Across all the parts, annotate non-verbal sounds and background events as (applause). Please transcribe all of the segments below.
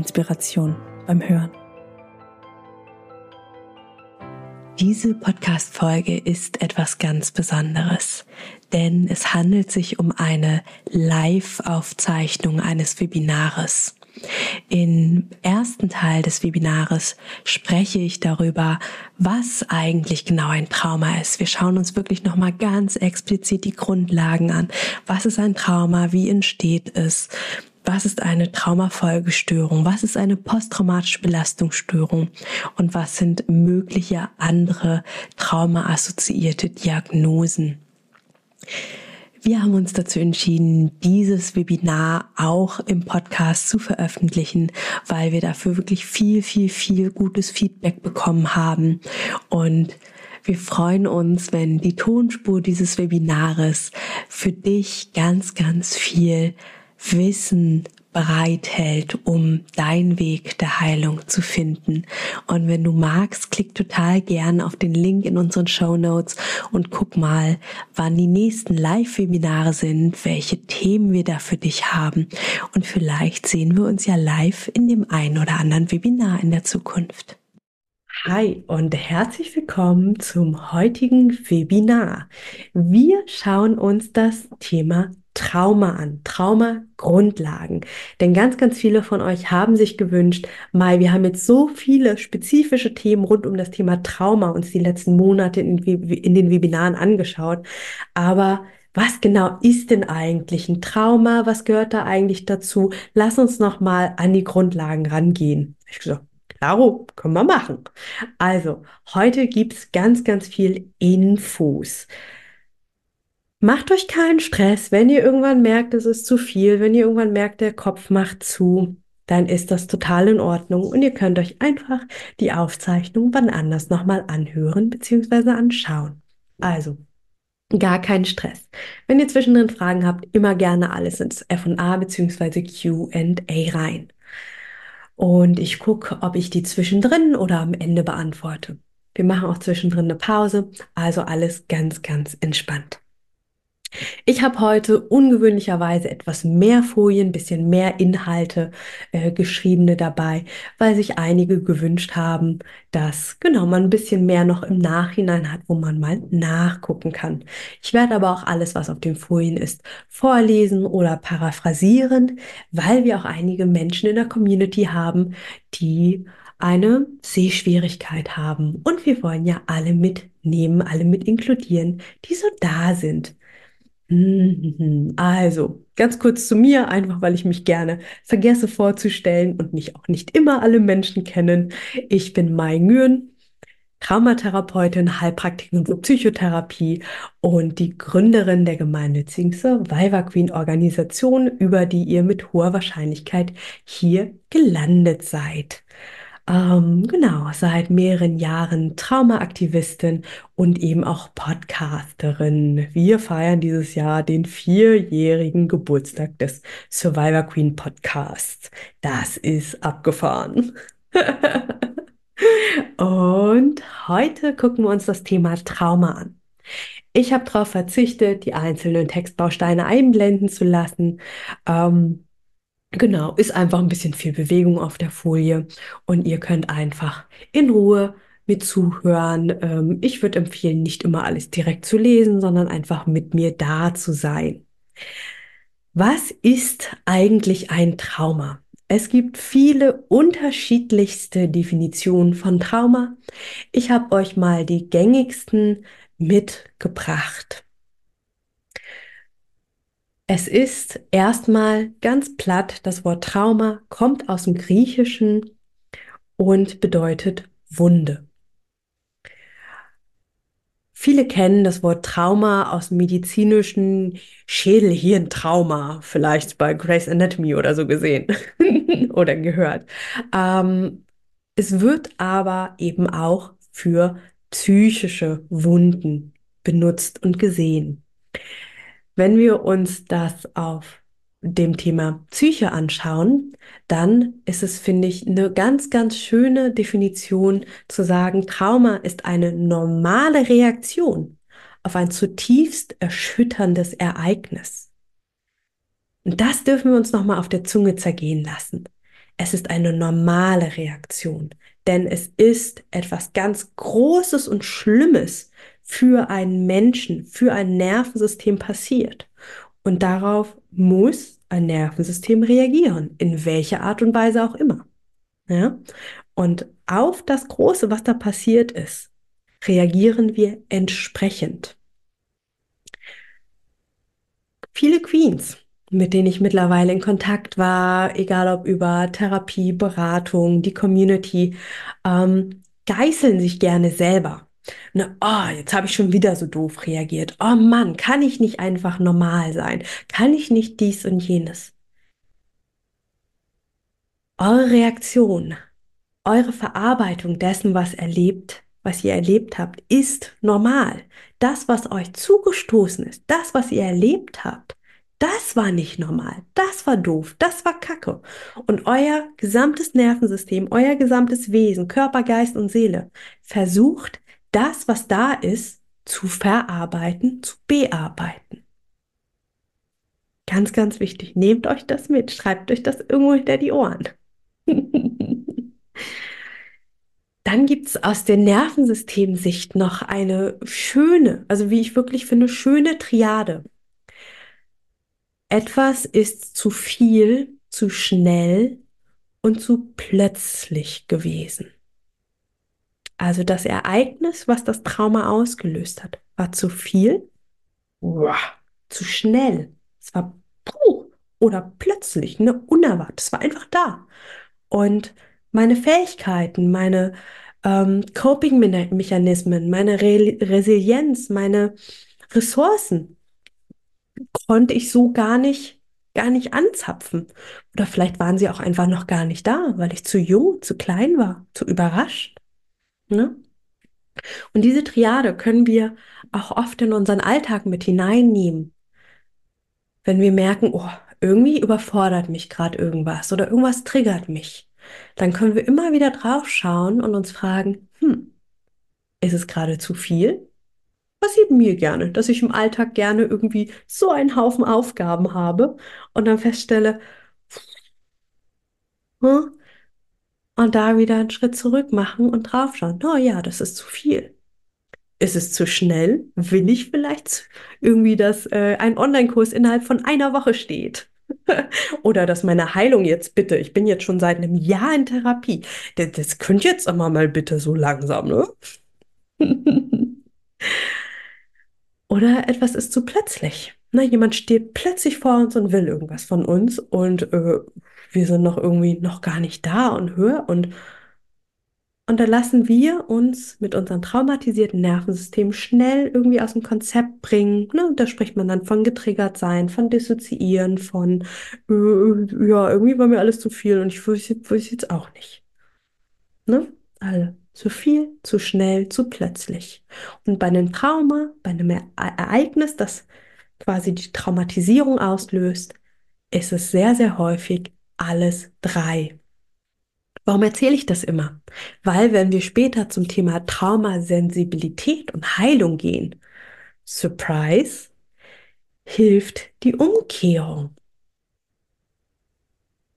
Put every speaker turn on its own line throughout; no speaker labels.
Inspiration beim Hören. Diese Podcast-Folge ist etwas ganz Besonderes, denn es handelt sich um eine Live-Aufzeichnung eines Webinares. Im ersten Teil des Webinares spreche ich darüber, was eigentlich genau ein Trauma ist. Wir schauen uns wirklich nochmal ganz explizit die Grundlagen an. Was ist ein Trauma? Wie entsteht es? Was ist eine Traumafolgestörung? Was ist eine posttraumatische Belastungsstörung? Und was sind mögliche andere traumaassoziierte Diagnosen? Wir haben uns dazu entschieden, dieses Webinar auch im Podcast zu veröffentlichen, weil wir dafür wirklich viel, viel, viel gutes Feedback bekommen haben. Und wir freuen uns, wenn die Tonspur dieses Webinares für dich ganz, ganz viel Wissen bereithält, um deinen Weg der Heilung zu finden. Und wenn du magst, klick total gern auf den Link in unseren Show Notes und guck mal, wann die nächsten Live-Webinare sind, welche Themen wir da für dich haben. Und vielleicht sehen wir uns ja live in dem einen oder anderen Webinar in der Zukunft. Hi und herzlich willkommen zum heutigen Webinar. Wir schauen uns das Thema Trauma an, Trauma-Grundlagen. Denn ganz, ganz viele von euch haben sich gewünscht, Mai, wir haben jetzt so viele spezifische Themen rund um das Thema Trauma uns die letzten Monate in, in den Webinaren angeschaut. Aber was genau ist denn eigentlich ein Trauma? Was gehört da eigentlich dazu? Lass uns noch mal an die Grundlagen rangehen. Ich gesagt, Klaro, können wir machen. Also, heute gibt's ganz, ganz viel Infos. Macht euch keinen Stress, wenn ihr irgendwann merkt, es ist zu viel, wenn ihr irgendwann merkt, der Kopf macht zu, dann ist das total in Ordnung und ihr könnt euch einfach die Aufzeichnung wann anders nochmal anhören bzw. anschauen. Also, gar keinen Stress. Wenn ihr zwischendrin Fragen habt, immer gerne alles ins F&A bzw. Q&A rein. Und ich gucke, ob ich die zwischendrin oder am Ende beantworte. Wir machen auch zwischendrin eine Pause, also alles ganz, ganz entspannt. Ich habe heute ungewöhnlicherweise etwas mehr Folien, bisschen mehr Inhalte äh, geschriebene dabei, weil sich einige gewünscht haben, dass genau man ein bisschen mehr noch im Nachhinein hat, wo man mal nachgucken kann. Ich werde aber auch alles, was auf den Folien ist, vorlesen oder paraphrasieren, weil wir auch einige Menschen in der Community haben, die eine Sehschwierigkeit haben. Und wir wollen ja alle mitnehmen, alle mit inkludieren, die so da sind. Mhm. Also, ganz kurz zu mir, einfach weil ich mich gerne vergesse vorzustellen und mich auch nicht immer alle Menschen kennen. Ich bin Mai Nguyen, Traumatherapeutin, Heilpraktikerin für Psychotherapie und die Gründerin der gemeinnützigen Survivor Queen Organisation, über die ihr mit hoher Wahrscheinlichkeit hier gelandet seid ähm, genau, seit mehreren Jahren Traumaaktivistin und eben auch Podcasterin. Wir feiern dieses Jahr den vierjährigen Geburtstag des Survivor Queen Podcasts. Das ist abgefahren. (laughs) und heute gucken wir uns das Thema Trauma an. Ich habe darauf verzichtet, die einzelnen Textbausteine einblenden zu lassen. Ähm, Genau, ist einfach ein bisschen viel Bewegung auf der Folie und ihr könnt einfach in Ruhe mit zuhören. Ähm, ich würde empfehlen, nicht immer alles direkt zu lesen, sondern einfach mit mir da zu sein. Was ist eigentlich ein Trauma? Es gibt viele unterschiedlichste Definitionen von Trauma. Ich habe euch mal die gängigsten mitgebracht. Es ist erstmal ganz platt, das Wort Trauma kommt aus dem Griechischen und bedeutet Wunde. Viele kennen das Wort Trauma aus dem medizinischen Schädel-Hirn-Trauma, vielleicht bei Grey's Anatomy oder so gesehen (laughs) oder gehört. Ähm, es wird aber eben auch für psychische Wunden benutzt und gesehen. Wenn wir uns das auf dem Thema Psyche anschauen, dann ist es, finde ich, eine ganz, ganz schöne Definition zu sagen, Trauma ist eine normale Reaktion auf ein zutiefst erschütterndes Ereignis. Und das dürfen wir uns nochmal auf der Zunge zergehen lassen. Es ist eine normale Reaktion, denn es ist etwas ganz Großes und Schlimmes für einen Menschen, für ein Nervensystem passiert. Und darauf muss ein Nervensystem reagieren, in welcher Art und Weise auch immer. Ja? Und auf das Große, was da passiert ist, reagieren wir entsprechend. Viele Queens, mit denen ich mittlerweile in Kontakt war, egal ob über Therapie, Beratung, die Community, ähm, geißeln sich gerne selber Ne, oh, jetzt habe ich schon wieder so doof reagiert. Oh Mann, kann ich nicht einfach normal sein? Kann ich nicht dies und jenes? Eure Reaktion, eure Verarbeitung dessen, was erlebt, was ihr erlebt habt, ist normal. Das, was euch zugestoßen ist, das, was ihr erlebt habt, das war nicht normal. Das war doof. Das war Kacke. Und euer gesamtes Nervensystem, euer gesamtes Wesen, Körper, Geist und Seele versucht das, was da ist, zu verarbeiten, zu bearbeiten. Ganz, ganz wichtig. Nehmt euch das mit. Schreibt euch das irgendwo hinter die Ohren. (laughs) Dann gibt es aus der Nervensystemsicht noch eine schöne, also wie ich wirklich finde, schöne Triade. Etwas ist zu viel, zu schnell und zu plötzlich gewesen. Also das Ereignis, was das Trauma ausgelöst hat, war zu viel, Uah, zu schnell. Es war puh, oder plötzlich, ne, unerwartet. Es war einfach da. Und meine Fähigkeiten, meine ähm, Coping-Mechanismen, meine Re Resilienz, meine Ressourcen konnte ich so gar nicht, gar nicht anzapfen. Oder vielleicht waren sie auch einfach noch gar nicht da, weil ich zu jung, zu klein war, zu überrascht. Ne? Und diese Triade können wir auch oft in unseren Alltag mit hineinnehmen. Wenn wir merken, oh, irgendwie überfordert mich gerade irgendwas oder irgendwas triggert mich, dann können wir immer wieder drauf schauen und uns fragen, hm, ist es gerade zu viel? Passiert mir gerne, dass ich im Alltag gerne irgendwie so einen Haufen Aufgaben habe und dann feststelle, hm, und da wieder einen Schritt zurück machen und draufschauen. Oh ja, das ist zu viel. Ist es zu schnell? Will ich vielleicht irgendwie, dass äh, ein Online-Kurs innerhalb von einer Woche steht? (laughs) Oder dass meine Heilung jetzt bitte, ich bin jetzt schon seit einem Jahr in Therapie. Das, das könnt jetzt aber mal bitte so langsam, ne? (laughs) Oder etwas ist zu plötzlich. Na, jemand steht plötzlich vor uns und will irgendwas von uns und äh, wir sind noch irgendwie noch gar nicht da und höher und und da lassen wir uns mit unserem traumatisierten Nervensystem schnell irgendwie aus dem Konzept bringen. Ne? Und da spricht man dann von getriggert sein, von dissoziieren, von äh, ja, irgendwie war mir alles zu viel und ich wusste es jetzt auch nicht. Ne? Alle. Zu viel, zu schnell, zu plötzlich. Und bei einem Trauma, bei einem Ereignis, das quasi die Traumatisierung auslöst, ist es sehr, sehr häufig alles drei. Warum erzähle ich das immer? Weil wenn wir später zum Thema Traumasensibilität und Heilung gehen, Surprise, hilft die Umkehrung.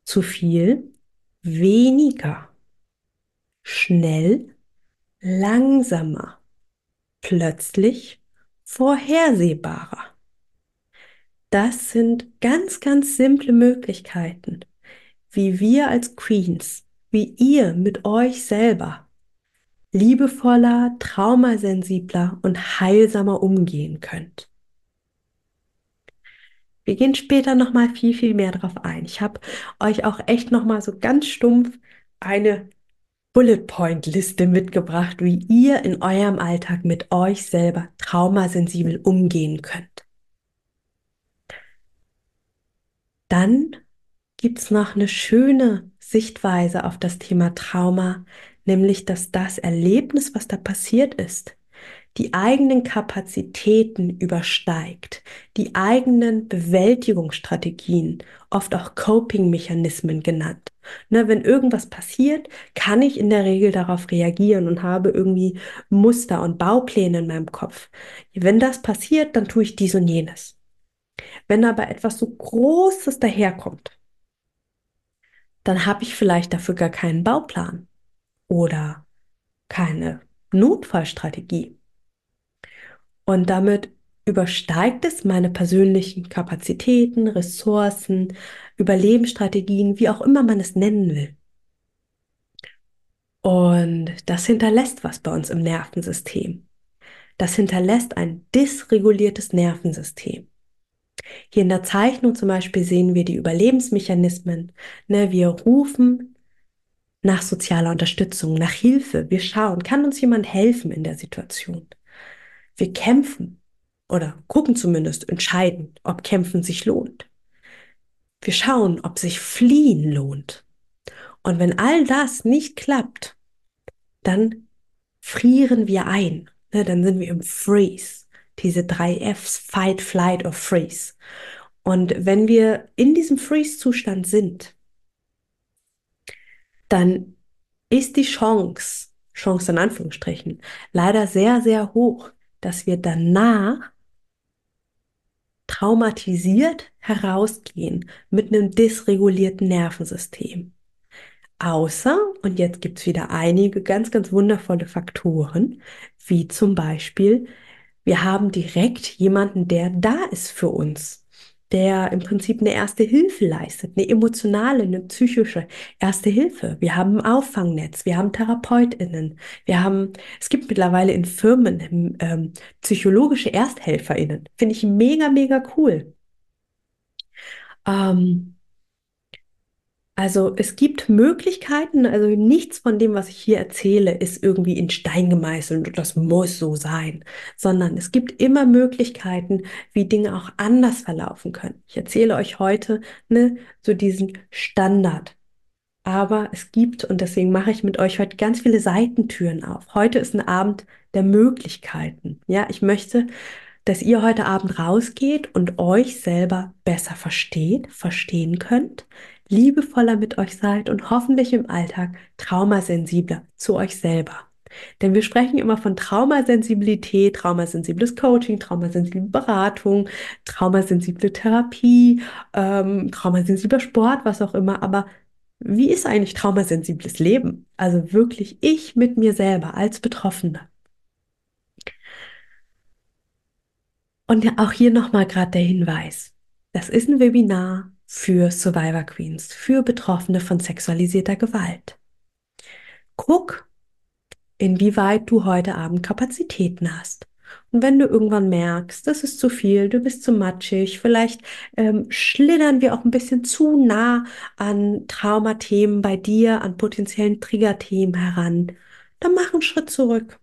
Zu viel, weniger. Schnell, langsamer. Plötzlich, vorhersehbarer. Das sind ganz, ganz simple Möglichkeiten, wie wir als Queens, wie ihr mit euch selber liebevoller, traumasensibler und heilsamer umgehen könnt. Wir gehen später noch mal viel viel mehr darauf ein. Ich habe euch auch echt noch mal so ganz stumpf eine Bullet Point Liste mitgebracht, wie ihr in eurem Alltag mit euch selber traumasensibel umgehen könnt. Dann gibt es noch eine schöne Sichtweise auf das Thema Trauma, nämlich dass das Erlebnis, was da passiert ist, die eigenen Kapazitäten übersteigt, die eigenen Bewältigungsstrategien, oft auch Coping-Mechanismen genannt. Ne, wenn irgendwas passiert, kann ich in der Regel darauf reagieren und habe irgendwie Muster und Baupläne in meinem Kopf. Wenn das passiert, dann tue ich dies und jenes. Wenn aber etwas so Großes daherkommt, dann habe ich vielleicht dafür gar keinen Bauplan oder keine Notfallstrategie. Und damit übersteigt es meine persönlichen Kapazitäten, Ressourcen, Überlebensstrategien, wie auch immer man es nennen will. Und das hinterlässt was bei uns im Nervensystem. Das hinterlässt ein dysreguliertes Nervensystem. Hier in der Zeichnung zum Beispiel sehen wir die Überlebensmechanismen. Ne, wir rufen nach sozialer Unterstützung, nach Hilfe. Wir schauen, kann uns jemand helfen in der Situation? Wir kämpfen oder gucken zumindest, entscheiden, ob Kämpfen sich lohnt. Wir schauen, ob sich Fliehen lohnt. Und wenn all das nicht klappt, dann frieren wir ein. Ne, dann sind wir im Freeze. Diese drei Fs, Fight, Flight or Freeze. Und wenn wir in diesem Freeze-Zustand sind, dann ist die Chance, Chance in Anführungsstrichen, leider sehr, sehr hoch, dass wir danach traumatisiert herausgehen mit einem dysregulierten Nervensystem. Außer, und jetzt gibt es wieder einige ganz, ganz wundervolle Faktoren, wie zum Beispiel, wir haben direkt jemanden, der da ist für uns der im Prinzip eine erste Hilfe leistet, eine emotionale, eine psychische erste Hilfe. Wir haben ein Auffangnetz, wir haben TherapeutInnen, wir haben, es gibt mittlerweile in Firmen ähm, psychologische ErsthelferInnen. Finde ich mega, mega cool. Ähm, also es gibt Möglichkeiten, also nichts von dem, was ich hier erzähle, ist irgendwie in Stein gemeißelt und das muss so sein, sondern es gibt immer Möglichkeiten, wie Dinge auch anders verlaufen können. Ich erzähle euch heute ne, so diesen Standard. Aber es gibt, und deswegen mache ich mit euch heute ganz viele Seitentüren auf. Heute ist ein Abend der Möglichkeiten. Ja, ich möchte, dass ihr heute Abend rausgeht und euch selber besser versteht, verstehen könnt, liebevoller mit euch seid und hoffentlich im Alltag traumasensibler zu euch selber. Denn wir sprechen immer von Traumasensibilität, traumasensibles Coaching, traumasensible Beratung, traumasensible Therapie, ähm, traumasensibler Sport, was auch immer. Aber wie ist eigentlich traumasensibles Leben? Also wirklich ich mit mir selber als Betroffene. Und auch hier nochmal gerade der Hinweis. Das ist ein Webinar für Survivor Queens, für Betroffene von sexualisierter Gewalt. Guck, inwieweit du heute Abend Kapazitäten hast. Und wenn du irgendwann merkst, das ist zu viel, du bist zu matschig, vielleicht ähm, schlittern wir auch ein bisschen zu nah an Traumathemen bei dir, an potenziellen Triggerthemen heran, dann mach einen Schritt zurück.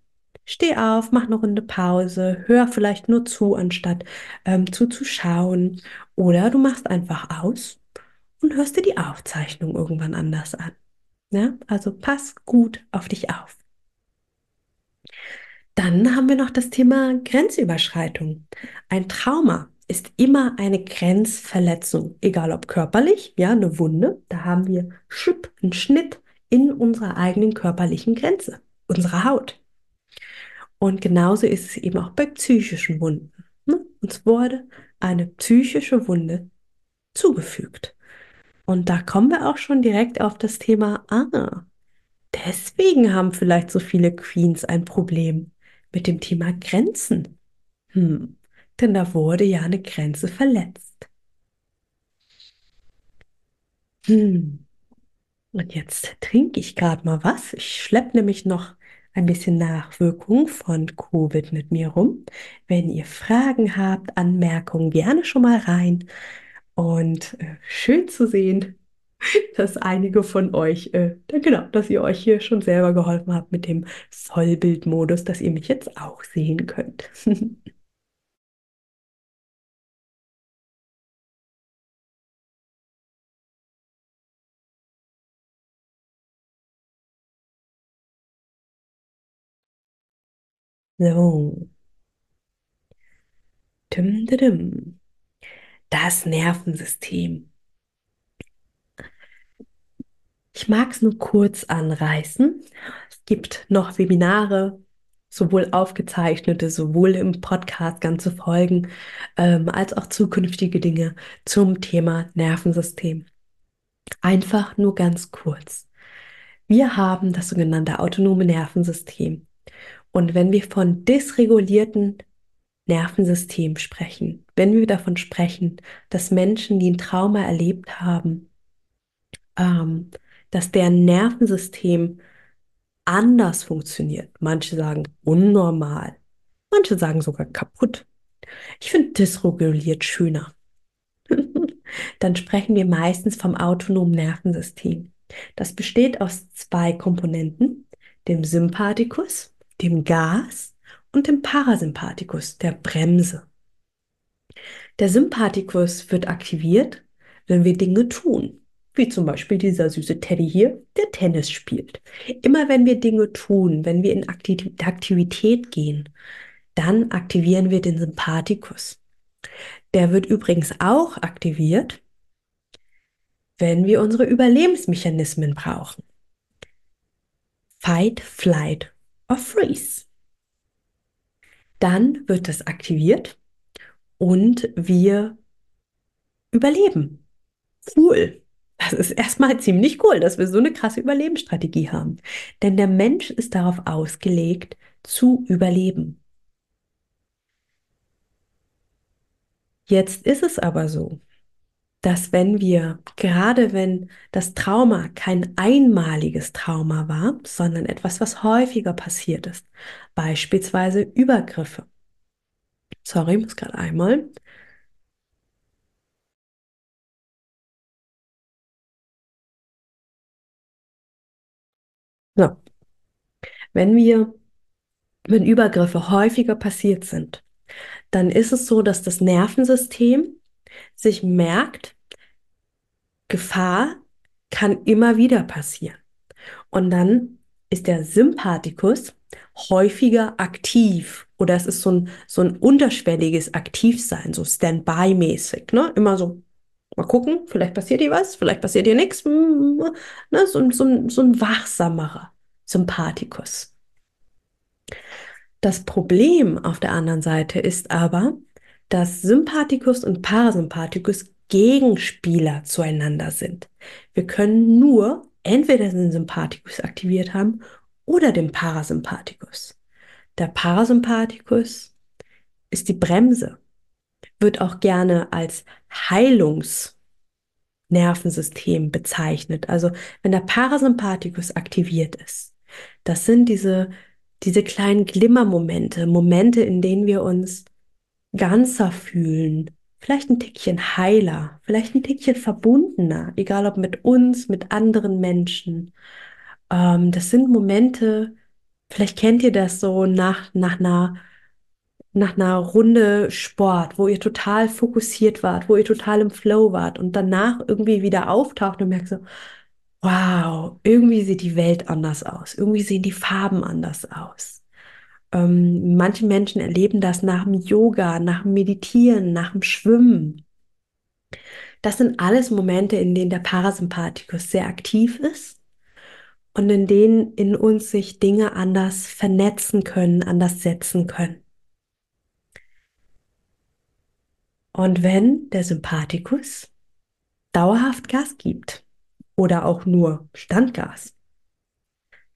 Steh auf, mach eine Runde Pause, hör vielleicht nur zu, anstatt ähm, zuzuschauen. Oder du machst einfach aus und hörst dir die Aufzeichnung irgendwann anders an. Ja? Also pass gut auf dich auf. Dann haben wir noch das Thema Grenzüberschreitung. Ein Trauma ist immer eine Grenzverletzung, egal ob körperlich, ja, eine Wunde, da haben wir Schüpp, einen Schnitt in unserer eigenen körperlichen Grenze, unserer Haut. Und genauso ist es eben auch bei psychischen Wunden. Ne? Uns wurde eine psychische Wunde zugefügt. Und da kommen wir auch schon direkt auf das Thema, ah, deswegen haben vielleicht so viele Queens ein Problem mit dem Thema Grenzen. Hm, denn da wurde ja eine Grenze verletzt. Hm. Und jetzt trinke ich gerade mal was. Ich schleppe nämlich noch ein bisschen Nachwirkung von Covid mit mir rum. Wenn ihr Fragen habt, Anmerkungen, gerne schon mal rein. Und äh, schön zu sehen, (laughs) dass einige von euch, äh, genau, dass ihr euch hier schon selber geholfen habt mit dem Vollbildmodus, dass ihr mich jetzt auch sehen könnt. (laughs) So. Dim, dim. Das Nervensystem. Ich mag es nur kurz anreißen. Es gibt noch Webinare, sowohl aufgezeichnete, sowohl im Podcast ganze Folgen, ähm, als auch zukünftige Dinge zum Thema Nervensystem. Einfach nur ganz kurz. Wir haben das sogenannte autonome Nervensystem. Und wenn wir von dysregulierten Nervensystem sprechen, wenn wir davon sprechen, dass Menschen, die ein Trauma erlebt haben, ähm, dass deren Nervensystem anders funktioniert. Manche sagen unnormal, manche sagen sogar kaputt. Ich finde dysreguliert schöner. (laughs) Dann sprechen wir meistens vom autonomen Nervensystem. Das besteht aus zwei Komponenten, dem Sympathikus, dem Gas und dem Parasympathikus, der Bremse. Der Sympathikus wird aktiviert, wenn wir Dinge tun, wie zum Beispiel dieser süße Teddy hier, der Tennis spielt. Immer wenn wir Dinge tun, wenn wir in Aktivität gehen, dann aktivieren wir den Sympathikus. Der wird übrigens auch aktiviert, wenn wir unsere Überlebensmechanismen brauchen. Fight, Flight or Freeze dann wird das aktiviert und wir überleben. Cool. Das ist erstmal ziemlich cool, dass wir so eine krasse Überlebensstrategie haben. Denn der Mensch ist darauf ausgelegt, zu überleben. Jetzt ist es aber so, dass wenn wir, gerade wenn das Trauma kein einmaliges Trauma war, sondern etwas, was häufiger passiert ist, beispielsweise Übergriffe. Sorry, muss gerade einmal. So. Wenn wir, wenn Übergriffe häufiger passiert sind, dann ist es so, dass das Nervensystem sich merkt, Gefahr kann immer wieder passieren. Und dann ist der Sympathikus häufiger aktiv oder es ist so ein, so ein unterschwelliges Aktivsein, so Standby-mäßig, ne? Immer so, mal gucken, vielleicht passiert hier was, vielleicht passiert hier nichts, ne? so, so, so ein wachsamerer Sympathikus. Das Problem auf der anderen Seite ist aber, dass Sympathikus und Parasympathikus Gegenspieler zueinander sind. Wir können nur entweder den Sympathikus aktiviert haben oder den Parasympathikus. Der Parasympathikus ist die Bremse, wird auch gerne als Heilungsnervensystem bezeichnet. Also wenn der Parasympathikus aktiviert ist, das sind diese, diese kleinen Glimmermomente, Momente, in denen wir uns ganzer fühlen, vielleicht ein Tickchen heiler, vielleicht ein Tickchen verbundener, egal ob mit uns, mit anderen Menschen. Ähm, das sind Momente, vielleicht kennt ihr das so nach, nach einer nach einer Runde Sport, wo ihr total fokussiert wart, wo ihr total im Flow wart und danach irgendwie wieder auftaucht und merkt so, wow, irgendwie sieht die Welt anders aus, irgendwie sehen die Farben anders aus. Ähm, manche Menschen erleben das nach dem Yoga, nach dem Meditieren, nach dem Schwimmen. Das sind alles Momente, in denen der Parasympathikus sehr aktiv ist und in denen in uns sich Dinge anders vernetzen können, anders setzen können. Und wenn der Sympathikus dauerhaft Gas gibt oder auch nur Standgas,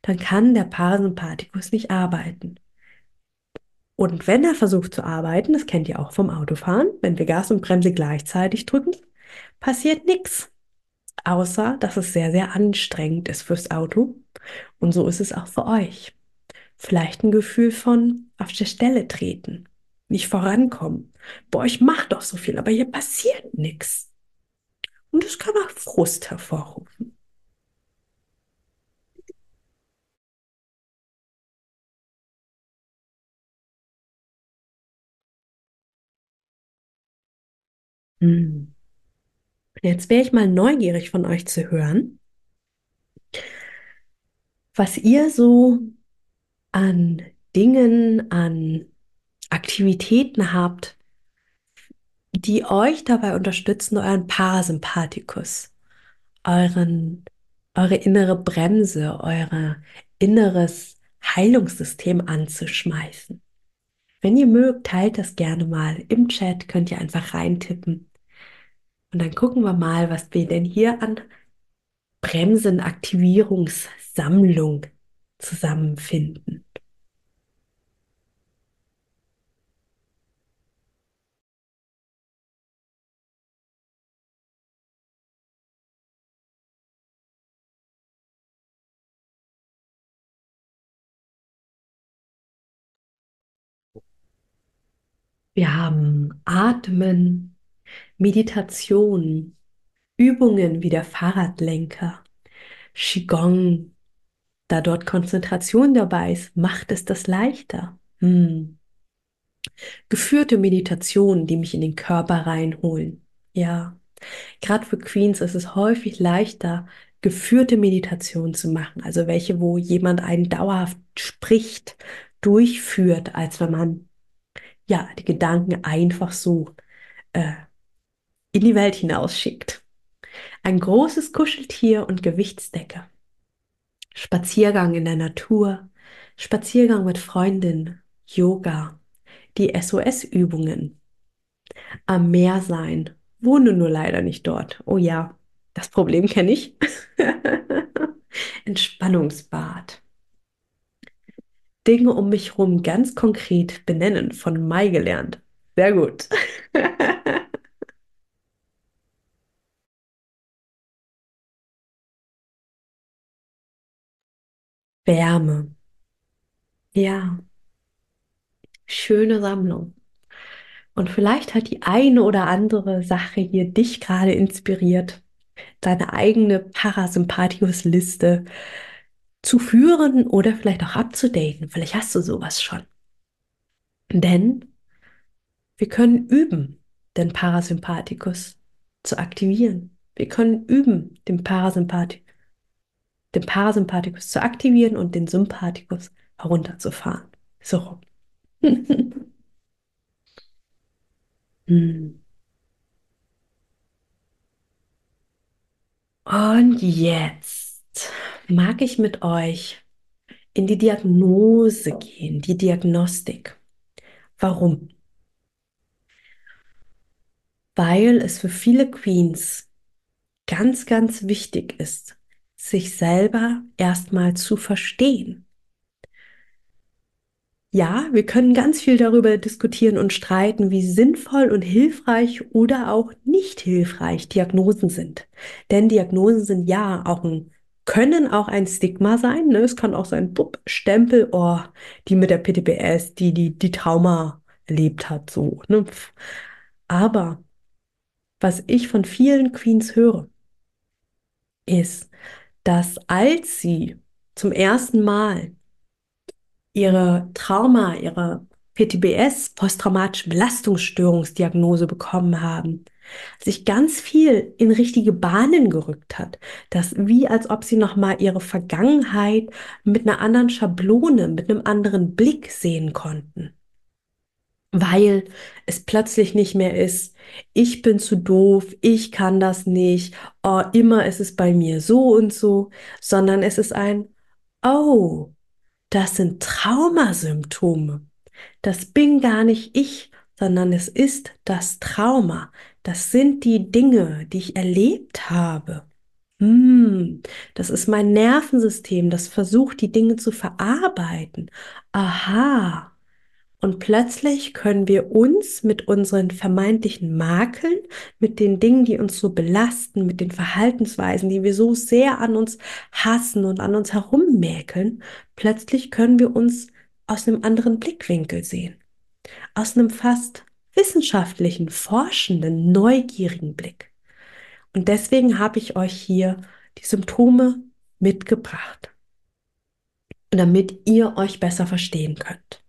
dann kann der Parasympathikus nicht arbeiten. Und wenn er versucht zu arbeiten, das kennt ihr auch vom Autofahren, wenn wir Gas und Bremse gleichzeitig drücken, passiert nichts. Außer, dass es sehr, sehr anstrengend ist fürs Auto. Und so ist es auch für euch. Vielleicht ein Gefühl von auf der Stelle treten, nicht vorankommen. Boah, ich mache doch so viel, aber hier passiert nichts. Und es kann auch Frust hervorrufen. Hm. Jetzt wäre ich mal neugierig von euch zu hören, was ihr so an Dingen, an Aktivitäten habt, die euch dabei unterstützen, euren Parasympathikus, euren, eure innere Bremse, euer inneres Heilungssystem anzuschmeißen. Wenn ihr mögt, teilt das gerne mal im Chat, könnt ihr einfach reintippen. Und dann gucken wir mal, was wir denn hier an Bremsenaktivierungssammlung zusammenfinden. Wir haben Atmen, Meditation, Übungen wie der Fahrradlenker, Qigong. Da dort Konzentration dabei ist, macht es das leichter. Hm. Geführte Meditationen, die mich in den Körper reinholen. Ja, gerade für Queens ist es häufig leichter, geführte Meditationen zu machen, also welche, wo jemand einen dauerhaft spricht, durchführt, als wenn man ja, die Gedanken einfach so äh, in die Welt hinausschickt. Ein großes Kuscheltier und Gewichtsdecke. Spaziergang in der Natur, Spaziergang mit Freundin, Yoga, die SOS-Übungen, am Meer sein, wohne nur leider nicht dort. Oh ja, das Problem kenne ich. (laughs) Entspannungsbad. Dinge um mich herum ganz konkret benennen, von Mai gelernt. Sehr gut. (laughs) Wärme. Ja, schöne Sammlung. Und vielleicht hat die eine oder andere Sache hier dich gerade inspiriert, deine eigene Parasympathikus-Liste zu führen oder vielleicht auch abzudaten. Vielleicht hast du sowas schon. Denn wir können üben, den Parasympathikus zu aktivieren. Wir können üben, den, Parasympathi den Parasympathikus zu aktivieren und den Sympathikus herunterzufahren. So. (laughs) hm. Und jetzt mag ich mit euch in die Diagnose gehen, die Diagnostik. Warum? Weil es für viele Queens ganz, ganz wichtig ist, sich selber erstmal zu verstehen. Ja, wir können ganz viel darüber diskutieren und streiten, wie sinnvoll und hilfreich oder auch nicht hilfreich Diagnosen sind. Denn Diagnosen sind ja auch ein, können auch ein Stigma sein. Ne? Es kann auch sein, bupp, Stempel, oh, die mit der PTBS, die, die, die Trauma erlebt hat, so. Ne? Aber was ich von vielen Queens höre, ist, dass als sie zum ersten Mal ihre Trauma, ihre PTBS, posttraumatische Belastungsstörungsdiagnose bekommen haben, sich ganz viel in richtige Bahnen gerückt hat, dass wie als ob sie noch mal ihre Vergangenheit mit einer anderen Schablone, mit einem anderen Blick sehen konnten. Weil es plötzlich nicht mehr ist, ich bin zu doof, ich kann das nicht, oh, immer ist es bei mir so und so, sondern es ist ein, oh, das sind Traumasymptome. Das bin gar nicht ich, sondern es ist das Trauma. Das sind die Dinge, die ich erlebt habe. Hm, das ist mein Nervensystem, das versucht, die Dinge zu verarbeiten. Aha. Und plötzlich können wir uns mit unseren vermeintlichen Makeln, mit den Dingen, die uns so belasten, mit den Verhaltensweisen, die wir so sehr an uns hassen und an uns herummäkeln, plötzlich können wir uns aus einem anderen Blickwinkel sehen. Aus einem fast wissenschaftlichen, forschenden, neugierigen Blick. Und deswegen habe ich euch hier die Symptome mitgebracht, damit ihr euch besser verstehen könnt.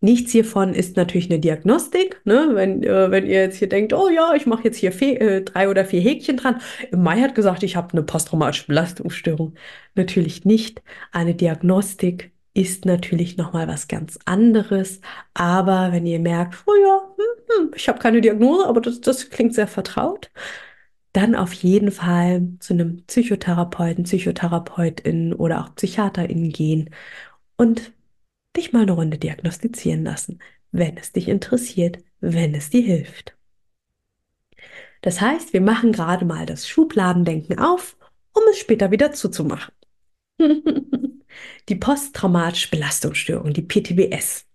Nichts hiervon ist natürlich eine Diagnostik. Ne? Wenn, äh, wenn ihr jetzt hier denkt, oh ja, ich mache jetzt hier äh, drei oder vier Häkchen dran. Mai hat gesagt, ich habe eine posttraumatische Belastungsstörung. Natürlich nicht. Eine Diagnostik ist natürlich nochmal was ganz anderes. Aber wenn ihr merkt, oh ja, hm, ich habe keine Diagnose, aber das, das klingt sehr vertraut, dann auf jeden Fall zu einem Psychotherapeuten, Psychotherapeutin oder auch Psychiaterin gehen und dich mal eine Runde diagnostizieren lassen, wenn es dich interessiert, wenn es dir hilft. Das heißt, wir machen gerade mal das Schubladendenken auf, um es später wieder zuzumachen. (laughs) die posttraumatische Belastungsstörung, die PTBS.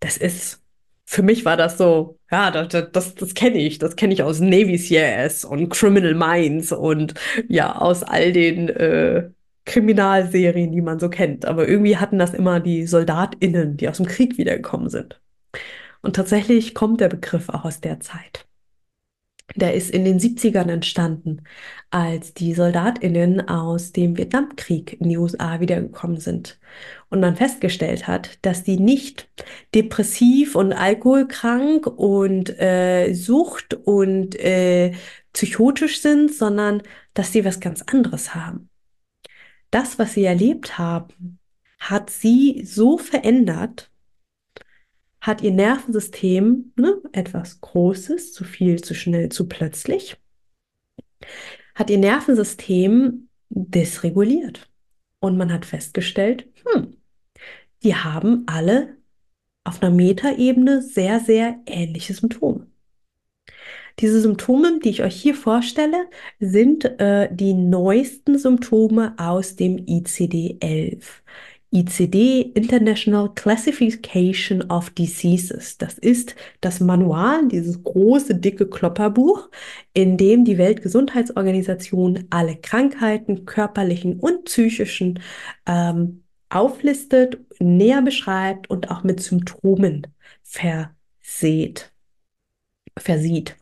Das ist für mich war das so, ja, das, das, das kenne ich. Das kenne ich aus Navy CIS und Criminal Minds und ja, aus all den äh, Kriminalserien, die man so kennt. Aber irgendwie hatten das immer die SoldatInnen, die aus dem Krieg wiedergekommen sind. Und tatsächlich kommt der Begriff auch aus der Zeit. Der ist in den 70ern entstanden, als die SoldatInnen aus dem Vietnamkrieg in die USA wiedergekommen sind und man festgestellt hat, dass die nicht depressiv und alkoholkrank und äh, sucht und äh, psychotisch sind, sondern dass sie was ganz anderes haben. Das, was sie erlebt haben, hat sie so verändert, hat ihr Nervensystem ne, etwas Großes, zu viel, zu schnell, zu plötzlich, hat ihr Nervensystem dysreguliert. Und man hat festgestellt, hm, die haben alle auf einer Metaebene sehr, sehr ähnliche Symptome. Diese Symptome, die ich euch hier vorstelle, sind äh, die neuesten Symptome aus dem ICD-11. ICD International Classification of Diseases. Das ist das Manual, dieses große, dicke Klopperbuch, in dem die Weltgesundheitsorganisation alle Krankheiten, körperlichen und psychischen ähm, auflistet, näher beschreibt und auch mit Symptomen verseht, versieht.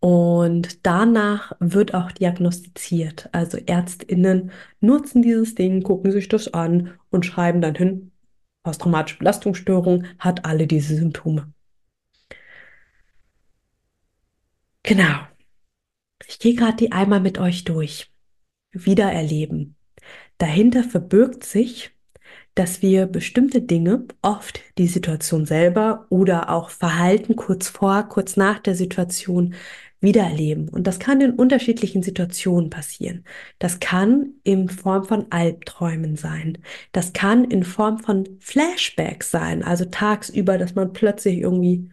Und danach wird auch diagnostiziert. Also Ärztinnen nutzen dieses Ding, gucken sich das an und schreiben dann hin, posttraumatische Belastungsstörung hat alle diese Symptome. Genau. Ich gehe gerade die einmal mit euch durch. Wiedererleben. Dahinter verbirgt sich dass wir bestimmte Dinge, oft die Situation selber oder auch Verhalten kurz vor, kurz nach der Situation wiedererleben. Und das kann in unterschiedlichen Situationen passieren. Das kann in Form von Albträumen sein. Das kann in Form von Flashbacks sein, also tagsüber, dass man plötzlich irgendwie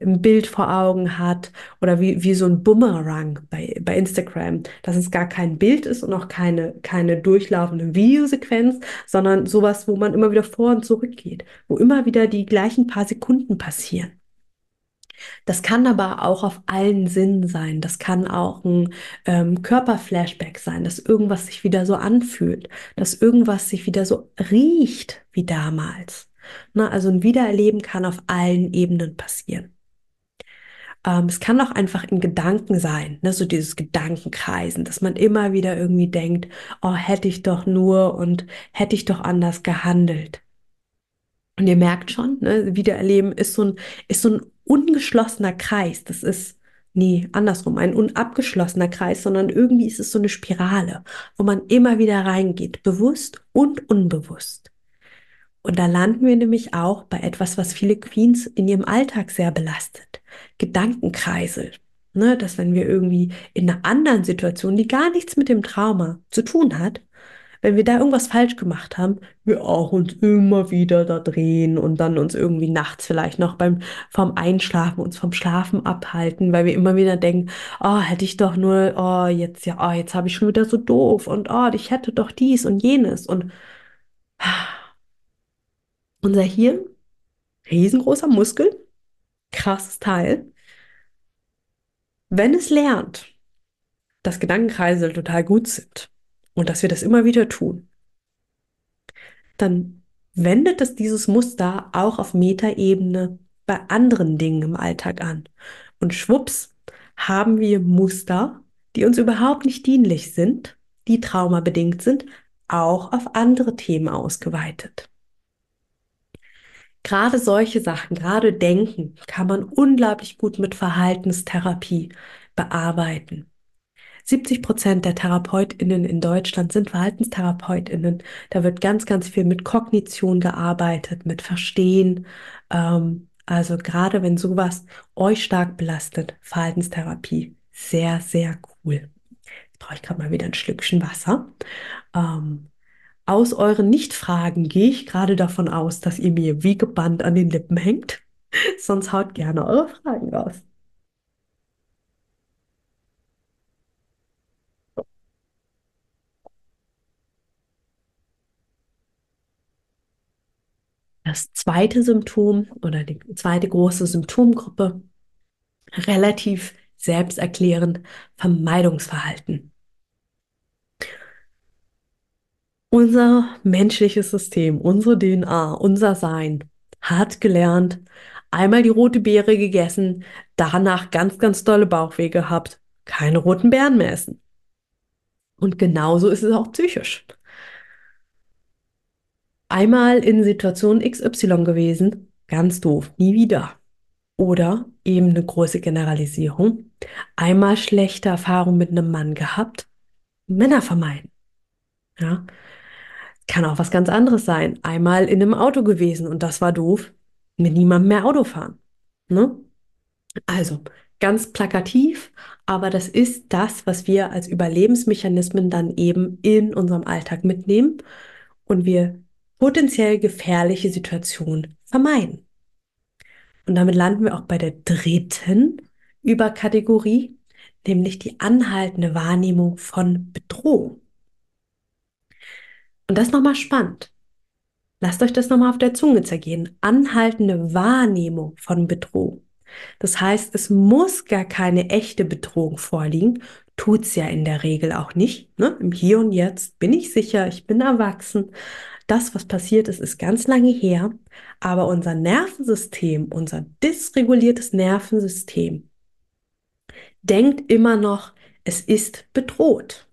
ein Bild vor Augen hat oder wie, wie so ein Boomerang bei, bei Instagram, dass es gar kein Bild ist und auch keine, keine durchlaufende Videosequenz, sondern sowas, wo man immer wieder vor und zurück geht, wo immer wieder die gleichen paar Sekunden passieren. Das kann aber auch auf allen Sinnen sein. Das kann auch ein ähm, Körperflashback sein, dass irgendwas sich wieder so anfühlt, dass irgendwas sich wieder so riecht wie damals. Na, also ein Wiedererleben kann auf allen Ebenen passieren. Ähm, es kann auch einfach in Gedanken sein, ne? so dieses Gedankenkreisen, dass man immer wieder irgendwie denkt, oh, hätte ich doch nur und hätte ich doch anders gehandelt. Und ihr merkt schon, ne, Wiedererleben ist so ein, ist so ein ungeschlossener Kreis. Das ist nie andersrum, ein unabgeschlossener Kreis, sondern irgendwie ist es so eine Spirale, wo man immer wieder reingeht, bewusst und unbewusst. Und da landen wir nämlich auch bei etwas, was viele Queens in ihrem Alltag sehr belastet. Gedankenkreisel. Ne, dass wenn wir irgendwie in einer anderen Situation, die gar nichts mit dem Trauma zu tun hat, wenn wir da irgendwas falsch gemacht haben, wir auch uns immer wieder da drehen und dann uns irgendwie nachts vielleicht noch beim vom Einschlafen uns vom Schlafen abhalten, weil wir immer wieder denken, oh, hätte ich doch nur, oh, jetzt ja, oh, jetzt habe ich schon wieder so doof und oh, ich hätte doch dies und jenes und unser Hirn, riesengroßer Muskel, krasses Teil. Wenn es lernt, dass Gedankenkreisel total gut sind und dass wir das immer wieder tun, dann wendet es dieses Muster auch auf Metaebene bei anderen Dingen im Alltag an. Und schwupps haben wir Muster, die uns überhaupt nicht dienlich sind, die traumabedingt sind, auch auf andere Themen ausgeweitet. Gerade solche Sachen, gerade Denken, kann man unglaublich gut mit Verhaltenstherapie bearbeiten. 70 Prozent der TherapeutInnen in Deutschland sind VerhaltenstherapeutInnen. Da wird ganz, ganz viel mit Kognition gearbeitet, mit Verstehen. Ähm, also gerade wenn sowas euch stark belastet, Verhaltenstherapie, sehr, sehr cool. Jetzt brauche ich gerade mal wieder ein Schlückchen Wasser. Ähm, aus euren Nichtfragen gehe ich gerade davon aus, dass ihr mir wie gebannt an den Lippen hängt. (laughs) Sonst haut gerne eure Fragen raus. Das zweite Symptom oder die zweite große Symptomgruppe, relativ selbsterklärend, Vermeidungsverhalten. Unser menschliches System, unsere DNA, unser Sein hat gelernt, einmal die rote Beere gegessen, danach ganz, ganz dolle Bauchweh gehabt, keine roten Beeren mehr essen. Und genauso ist es auch psychisch einmal in Situation XY gewesen, ganz doof, nie wieder. Oder eben eine große Generalisierung, einmal schlechte Erfahrungen mit einem Mann gehabt, Männer vermeiden. Ja, kann auch was ganz anderes sein. Einmal in einem Auto gewesen und das war doof, mit niemandem mehr Auto fahren. Ne? Also ganz plakativ, aber das ist das, was wir als Überlebensmechanismen dann eben in unserem Alltag mitnehmen und wir potenziell gefährliche Situationen vermeiden. Und damit landen wir auch bei der dritten Überkategorie, nämlich die anhaltende Wahrnehmung von Bedrohung. Und das nochmal spannend. Lasst euch das nochmal auf der Zunge zergehen. Anhaltende Wahrnehmung von Bedrohung. Das heißt, es muss gar keine echte Bedrohung vorliegen. Tut es ja in der Regel auch nicht. Ne? Im Hier und Jetzt bin ich sicher, ich bin erwachsen das, was passiert ist, ist ganz lange her, aber unser Nervensystem, unser dysreguliertes Nervensystem denkt immer noch, es ist bedroht.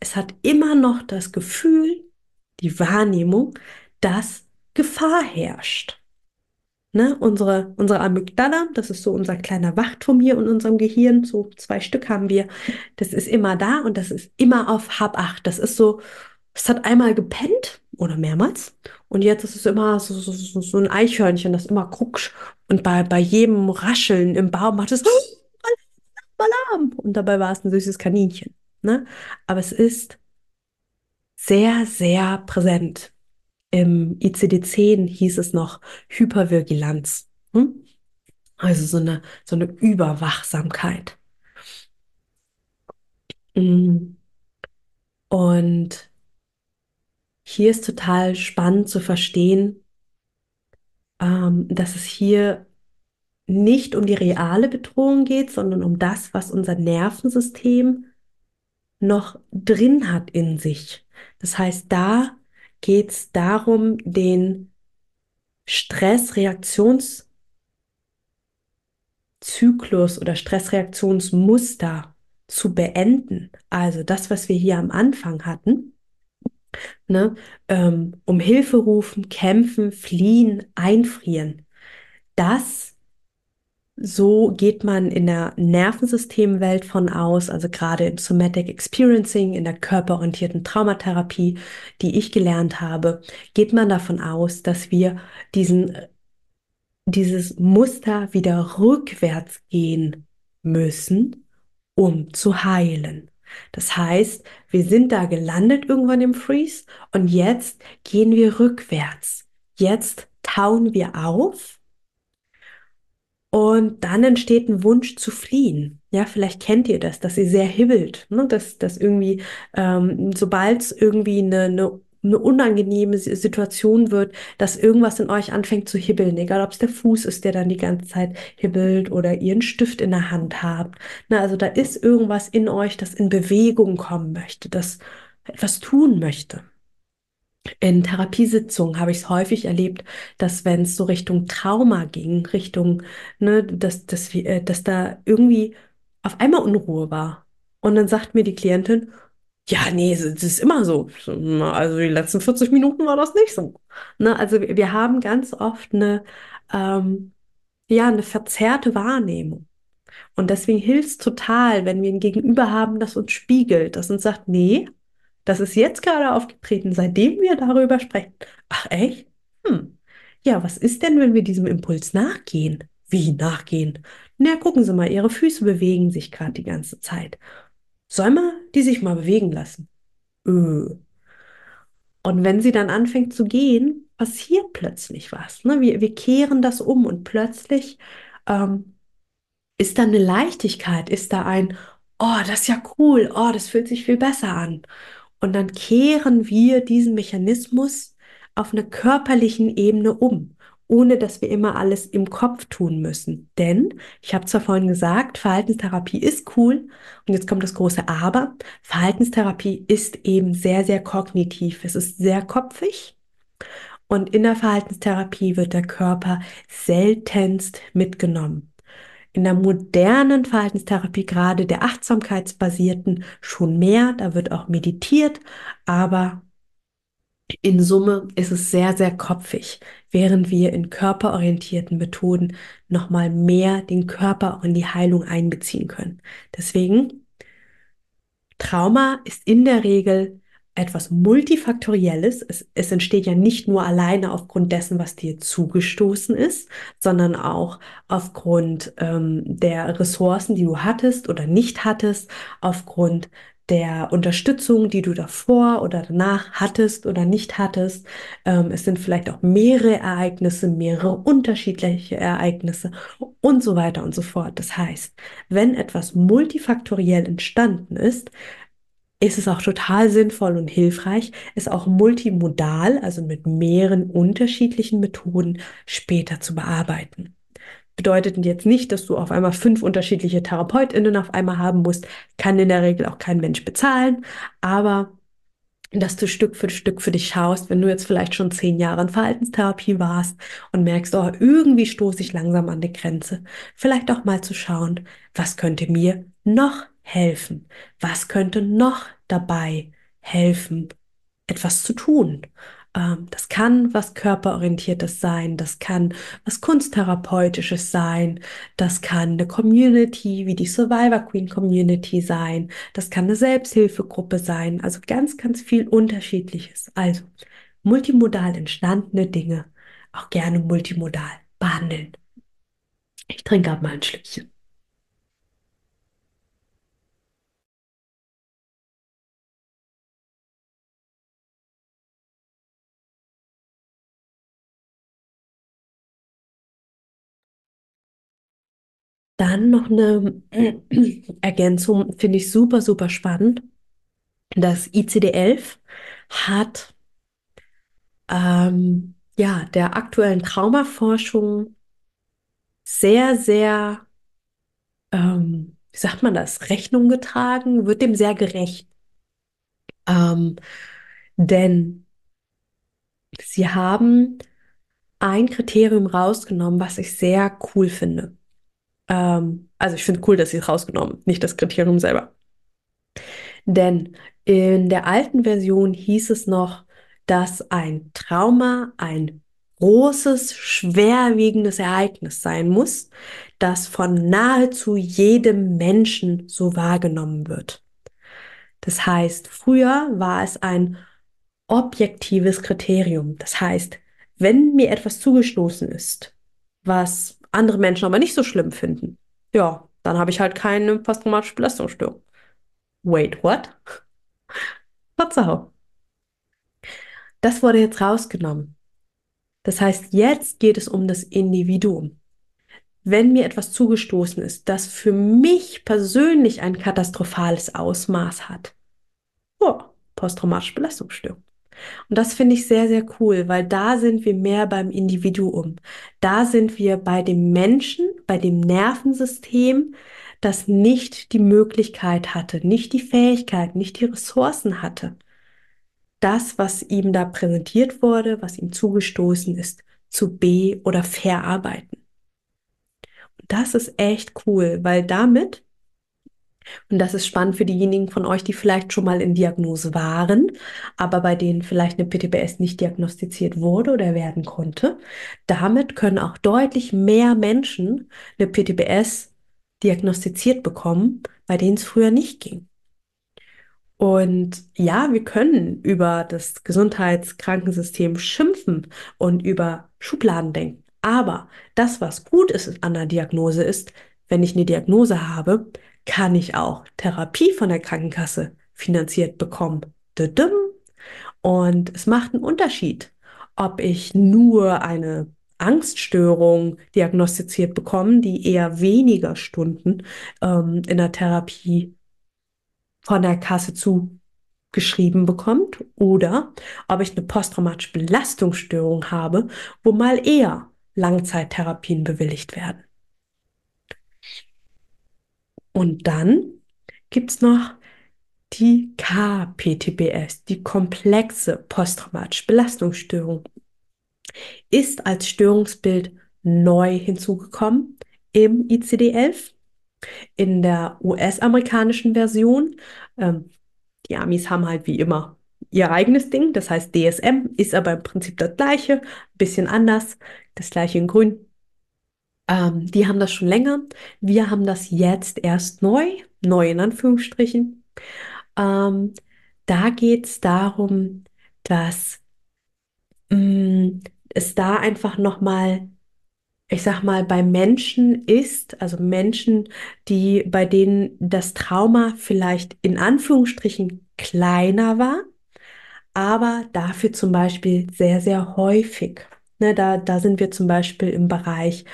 Es hat immer noch das Gefühl, die Wahrnehmung, dass Gefahr herrscht. Ne, unsere, unsere Amygdala, das ist so unser kleiner Wachturm hier in unserem Gehirn, so zwei Stück haben wir, das ist immer da und das ist immer auf Hab 8. Das ist so, es hat einmal gepennt oder mehrmals. Und jetzt ist es immer so, so, so, so ein Eichhörnchen, das immer guckt. Und bei, bei jedem Rascheln im Baum macht es (gasps) Alarm. Und dabei war es ein süßes Kaninchen. Ne? Aber es ist sehr, sehr präsent. Im ICD-10 hieß es noch Hypervigilanz. Hm? Also so eine, so eine Überwachsamkeit. Mm. Und hier ist total spannend zu verstehen, ähm, dass es hier nicht um die reale Bedrohung geht, sondern um das, was unser Nervensystem noch drin hat in sich. Das heißt, da geht es darum, den Stressreaktionszyklus oder Stressreaktionsmuster zu beenden. Also das, was wir hier am Anfang hatten, ne, ähm, um Hilfe rufen, kämpfen, fliehen, einfrieren. Das so geht man in der Nervensystemwelt von aus, also gerade im Somatic Experiencing, in der körperorientierten Traumatherapie, die ich gelernt habe, geht man davon aus, dass wir diesen, dieses Muster wieder rückwärts gehen müssen, um zu heilen. Das heißt, wir sind da gelandet irgendwann im Freeze und jetzt gehen wir rückwärts. Jetzt tauen wir auf und dann entsteht ein Wunsch zu fliehen. Ja, vielleicht kennt ihr das, dass ihr sehr hibbelt, ne? dass, dass irgendwie, ähm, sobald es irgendwie eine, eine eine unangenehme Situation wird, dass irgendwas in euch anfängt zu hibbeln, egal ob es der Fuß ist, der dann die ganze Zeit hibbelt oder ihr einen Stift in der Hand habt. Na, also da ist irgendwas in euch, das in Bewegung kommen möchte, das etwas tun möchte. In Therapiesitzungen habe ich es häufig erlebt, dass wenn es so Richtung Trauma ging, Richtung, ne, dass, dass, wir, äh, dass da irgendwie auf einmal Unruhe war Und dann sagt mir die Klientin, ja, nee, es ist immer so. Also die letzten 40 Minuten war das nicht so. Ne? Also wir haben ganz oft eine, ähm, ja, eine verzerrte Wahrnehmung. Und deswegen hilft es total, wenn wir ein Gegenüber haben, das uns spiegelt, das uns sagt, nee, das ist jetzt gerade aufgetreten, seitdem wir darüber sprechen. Ach echt? Hm. Ja, was ist denn, wenn wir diesem Impuls nachgehen? Wie nachgehen? Na, gucken Sie mal, Ihre Füße bewegen sich gerade die ganze Zeit. Soll man die sich mal bewegen lassen? Öh. Und wenn sie dann anfängt zu gehen, passiert plötzlich was. Ne? Wir, wir kehren das um und plötzlich ähm, ist da eine Leichtigkeit, ist da ein, oh, das ist ja cool, oh, das fühlt sich viel besser an. Und dann kehren wir diesen Mechanismus auf einer körperlichen Ebene um, ohne dass wir immer alles im Kopf tun müssen. Denn, ich habe zwar vorhin gesagt, Verhaltenstherapie ist cool und jetzt kommt das große Aber, Verhaltenstherapie ist eben sehr, sehr kognitiv. Es ist sehr kopfig. Und in der Verhaltenstherapie wird der Körper seltenst mitgenommen in der modernen Verhaltenstherapie, gerade der achtsamkeitsbasierten, schon mehr. Da wird auch meditiert, aber in Summe ist es sehr, sehr kopfig, während wir in körperorientierten Methoden nochmal mehr den Körper auch in die Heilung einbeziehen können. Deswegen, Trauma ist in der Regel etwas Multifaktorielles. Es, es entsteht ja nicht nur alleine aufgrund dessen, was dir zugestoßen ist, sondern auch aufgrund ähm, der Ressourcen, die du hattest oder nicht hattest, aufgrund der Unterstützung, die du davor oder danach hattest oder nicht hattest. Ähm, es sind vielleicht auch mehrere Ereignisse, mehrere unterschiedliche Ereignisse und so weiter und so fort. Das heißt, wenn etwas multifaktoriell entstanden ist, ist es auch total sinnvoll und hilfreich, es auch multimodal, also mit mehreren unterschiedlichen Methoden später zu bearbeiten. Bedeutet jetzt nicht, dass du auf einmal fünf unterschiedliche TherapeutInnen auf einmal haben musst, kann in der Regel auch kein Mensch bezahlen, aber dass du Stück für Stück für dich schaust, wenn du jetzt vielleicht schon zehn Jahre in Verhaltenstherapie warst und merkst, oh, irgendwie stoße ich langsam an die Grenze, vielleicht auch mal zu schauen, was könnte mir noch helfen? Was könnte noch dabei helfen, etwas zu tun? Ähm, das kann was körperorientiertes sein, das kann was kunsttherapeutisches sein, das kann eine Community wie die Survivor Queen Community sein, das kann eine Selbsthilfegruppe sein, also ganz, ganz viel Unterschiedliches. Also multimodal entstandene Dinge auch gerne multimodal behandeln. Ich trinke ab mal ein Schlückchen. Dann noch eine (clears throat) Ergänzung, finde ich super, super spannend. Das ICD-11 hat ähm, ja der aktuellen Traumaforschung sehr, sehr, ähm, wie sagt man das, Rechnung getragen, wird dem sehr gerecht. Ähm, denn sie haben ein Kriterium rausgenommen, was ich sehr cool finde. Ähm, also ich finde cool, dass sie es rausgenommen, nicht das Kriterium selber. Denn in der alten Version hieß es noch, dass ein Trauma ein großes, schwerwiegendes Ereignis sein muss, das von nahezu jedem Menschen so wahrgenommen wird. Das heißt, früher war es ein objektives Kriterium. Das heißt, wenn mir etwas zugestoßen ist, was andere Menschen aber nicht so schlimm finden, ja, dann habe ich halt keine posttraumatische Belastungsstörung. Wait, what? (laughs) Verzeihung. Das wurde jetzt rausgenommen. Das heißt, jetzt geht es um das Individuum. Wenn mir etwas zugestoßen ist, das für mich persönlich ein katastrophales Ausmaß hat, oh, posttraumatische Belastungsstörung. Und das finde ich sehr, sehr cool, weil da sind wir mehr beim Individuum. Da sind wir bei dem Menschen, bei dem Nervensystem, das nicht die Möglichkeit hatte, nicht die Fähigkeit, nicht die Ressourcen hatte, das, was ihm da präsentiert wurde, was ihm zugestoßen ist, zu be- oder verarbeiten. Und das ist echt cool, weil damit Und das ist spannend für diejenigen von euch, die vielleicht schon mal in Diagnose waren, aber bei denen vielleicht eine PTBS nicht diagnostiziert wurde oder werden konnte. Damit können auch deutlich mehr Menschen eine PTBS diagnostiziert bekommen, bei denen es früher nicht ging. Und ja, wir können über das Gesundheitskrankensystem schimpfen und über Schubladen denken. Aber das, was gut ist an der Diagnose, ist, wenn ich eine Diagnose habe, kann ich auch Therapie von der Krankenkasse finanziert bekommen. Und es macht einen Unterschied, ob ich nur eine Angststörung diagnostiziert bekomme, die eher weniger Stunden ähm, in der Therapie von der Kasse zugeschrieben bekommt oder ob ich eine posttraumatische Belastungsstörung habe, wo mal eher Langzeittherapien bewilligt werden. Und dann gibt es noch die KPTBS, die komplexe posttraumatische Belastungsstörung, ist als Störungsbild neu hinzugekommen im ICD-11 in der US-amerikanischen Version. Ähm, die Amis haben halt wie immer ihr eigenes Ding, das heißt DSM, ist aber im Prinzip das gleiche, ein bisschen anders, das gleiche in grün. Ähm, die haben das schon länger. Wir haben das jetzt erst neu, neu in Anführungsstrichen. Ähm, da geht es darum, dass mh, mm, es da einfach nochmal, ich sag mal, bei Menschen ist, also Menschen, die, bei denen das Trauma vielleicht in Anführungsstrichen kleiner war, aber dafür zum Beispiel sehr, sehr häufig. Ne, da, da sind wir zum Beispiel im Bereich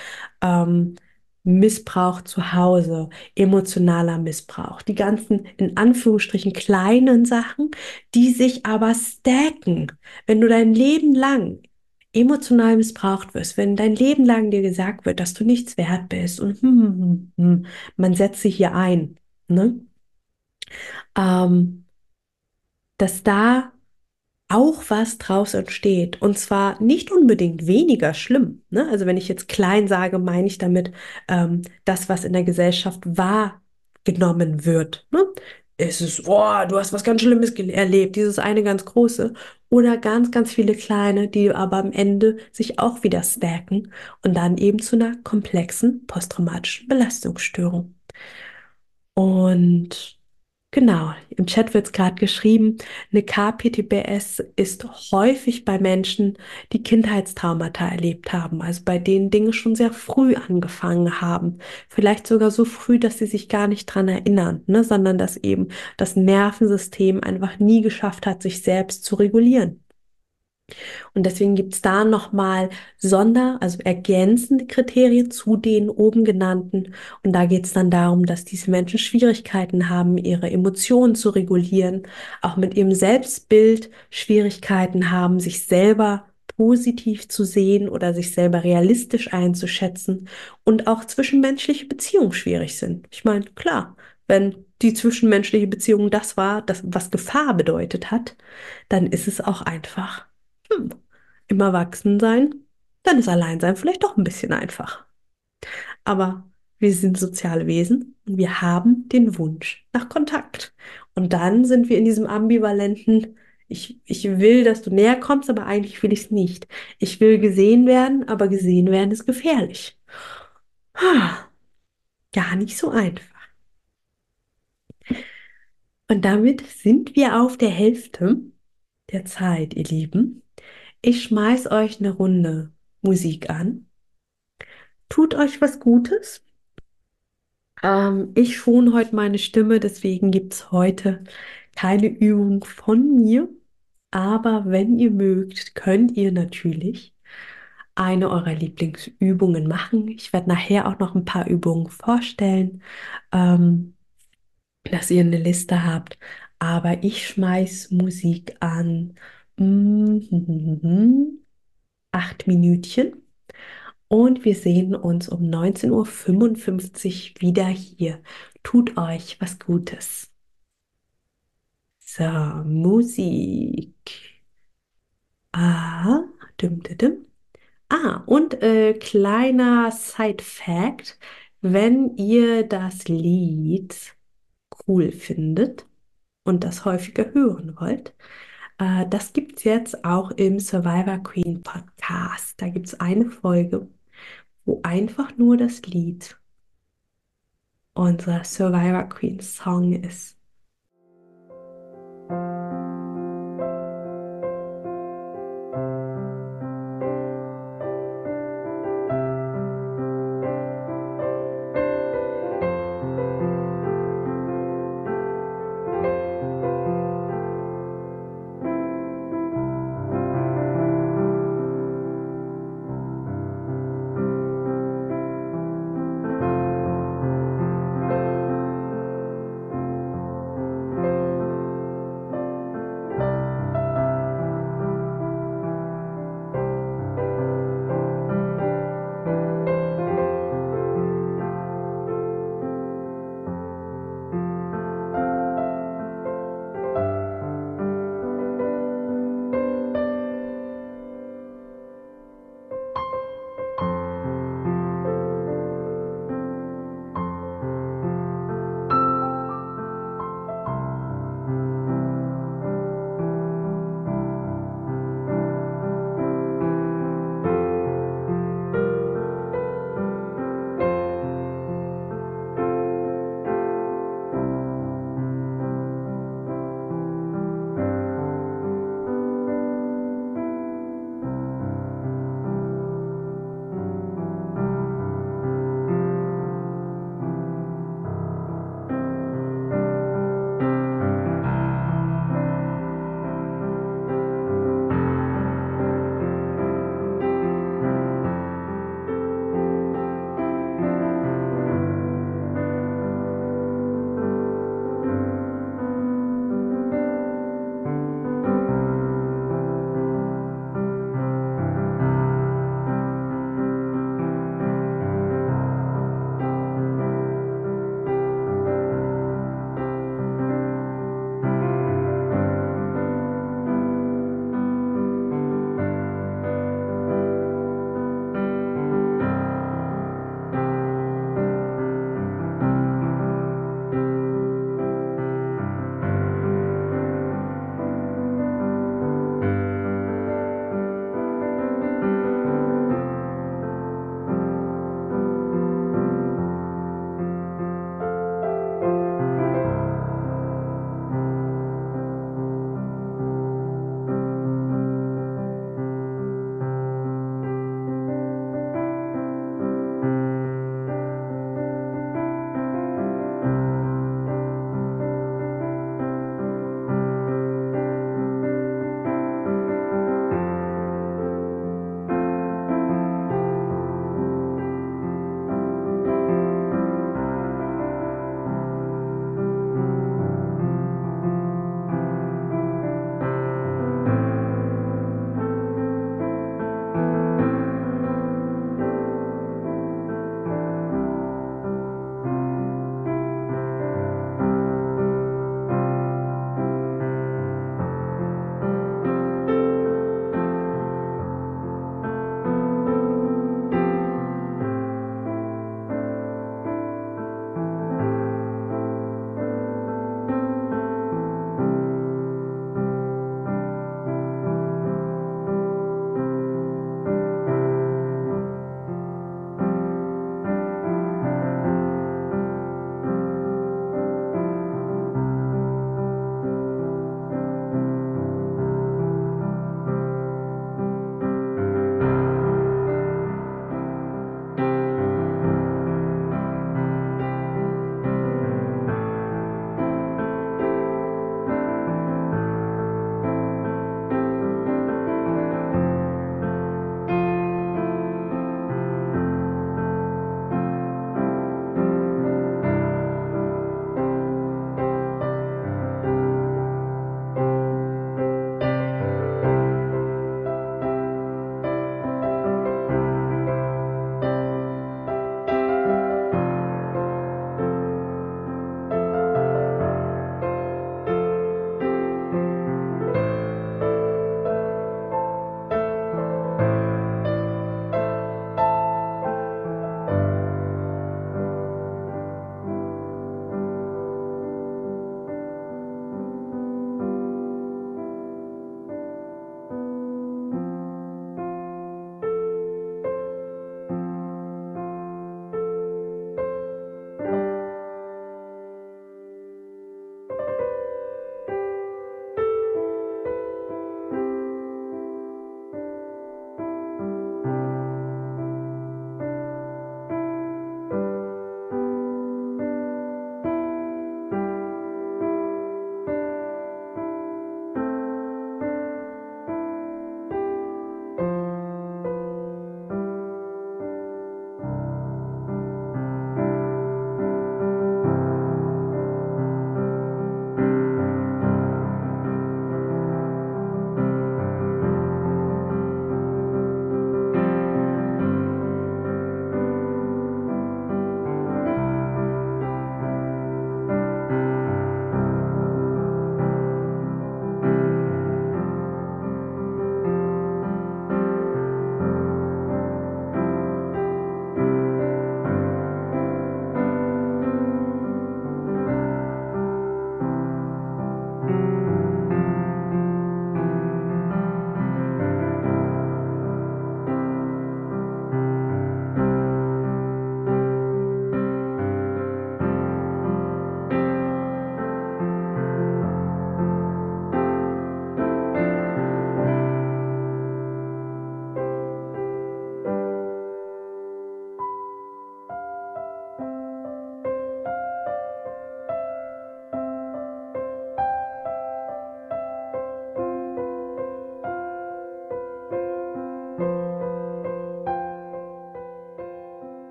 ähm, Missbrauch zu Hause, emotionaler Missbrauch, die ganzen in Anführungsstrichen kleinen Sachen, die sich aber stacken. Wenn du dein Leben lang emotional missbraucht wirst, wenn dein Leben lang dir gesagt wird, dass du nichts wert bist und hm, hm, hm, hm man setzt sich hier ein, ne? Ähm, dass da auch was draus entsteht. Und zwar nicht unbedingt weniger schlimm. Ne? Also wenn ich jetzt klein sage, meine ich damit ähm, das, was in der Gesellschaft wahrgenommen wird. Ne? Es ist, oh, du hast was ganz Schlimmes erlebt, dieses eine ganz große. Oder ganz, ganz viele kleine, die aber am Ende sich auch wieder stacken und dann eben zu einer komplexen posttraumatischen Belastungsstörung. Und Genau, im Chat wird es gerade geschrieben, eine KPTBS ist häufig bei Menschen, die Kindheitstraumata erlebt haben, also bei denen Dinge schon sehr früh angefangen haben. Vielleicht sogar so früh, dass sie sich gar nicht dran erinnern, ne, sondern dass eben das Nervensystem einfach nie geschafft hat, sich selbst zu regulieren. Und deswegen gibt es da nochmal Sonder-, also ergänzende Kriterien zu den oben genannten. Und da geht es dann darum, dass diese Menschen Schwierigkeiten haben, ihre Emotionen zu regulieren, auch mit ihrem Selbstbild Schwierigkeiten haben, sich selber positiv zu sehen oder sich selber realistisch einzuschätzen und auch zwischenmenschliche Beziehungen schwierig sind. Ich meine, klar, wenn die zwischenmenschliche Beziehung das war, das, was Gefahr bedeutet hat, dann ist es auch einfach hm, im Erwachsensein, dann ist Alleinsein vielleicht doch ein bisschen einfach. Aber wir sind soziale Wesen und wir haben den Wunsch nach Kontakt. Und dann sind wir in diesem ambivalenten, ich, ich will, dass du näher kommst, aber eigentlich will ich es nicht. Ich will gesehen werden, aber gesehen werden ist gefährlich. Gar nicht so einfach. Und damit sind wir auf der Hälfte der Zeit, ihr Lieben. Ich schmeiß euch eine Runde Musik an. Tut euch was Gutes. Ähm, ich schone heute meine Stimme, deswegen gibt es heute keine Übung von mir. Aber wenn ihr mögt, könnt ihr natürlich eine eurer Lieblingsübungen machen. Ich werde nachher auch noch ein paar Übungen vorstellen, ähm, dass ihr eine Liste habt. Aber ich schmeiß Musik an. Acht Minütchen. Und wir sehen uns um 19.55 Uhr wieder hier. Tut euch was Gutes. So, Musik. Ah, düm, düm, düm. Ah, und äh, kleiner Side-Fact: Wenn ihr das Lied cool findet und das häufiger hören wollt, äh, das gibt es jetzt auch im Survivor Queen Podcast. Da gibt es eine Folge, wo einfach nur das Lied unser Survivor Queen Song ist.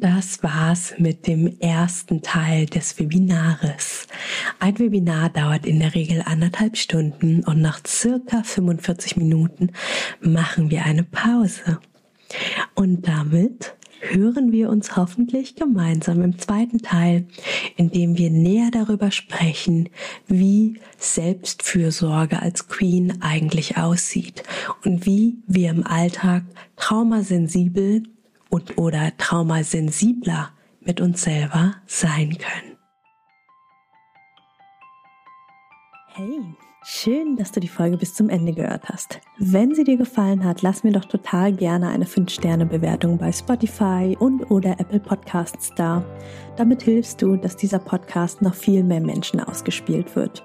Das war's mit dem ersten Teil des Webinares. Ein Webinar dauert in der Regel anderthalb Stunden und nach circa 45 Minuten machen wir eine Pause. Und damit hören wir uns hoffentlich gemeinsam im zweiten Teil, in dem wir näher darüber sprechen, wie Selbstfürsorge als Queen eigentlich aussieht und wie wir im Alltag traumasensibel und oder traumasensibler mit uns selber sein können. Hey, schön, dass du die Folge bis zum Ende gehört hast. Wenn sie dir gefallen hat, lass mir doch total gerne eine 5-Sterne-Bewertung bei Spotify und oder Apple Podcasts da. Damit hilfst du, dass dieser Podcast noch viel mehr Menschen ausgespielt wird.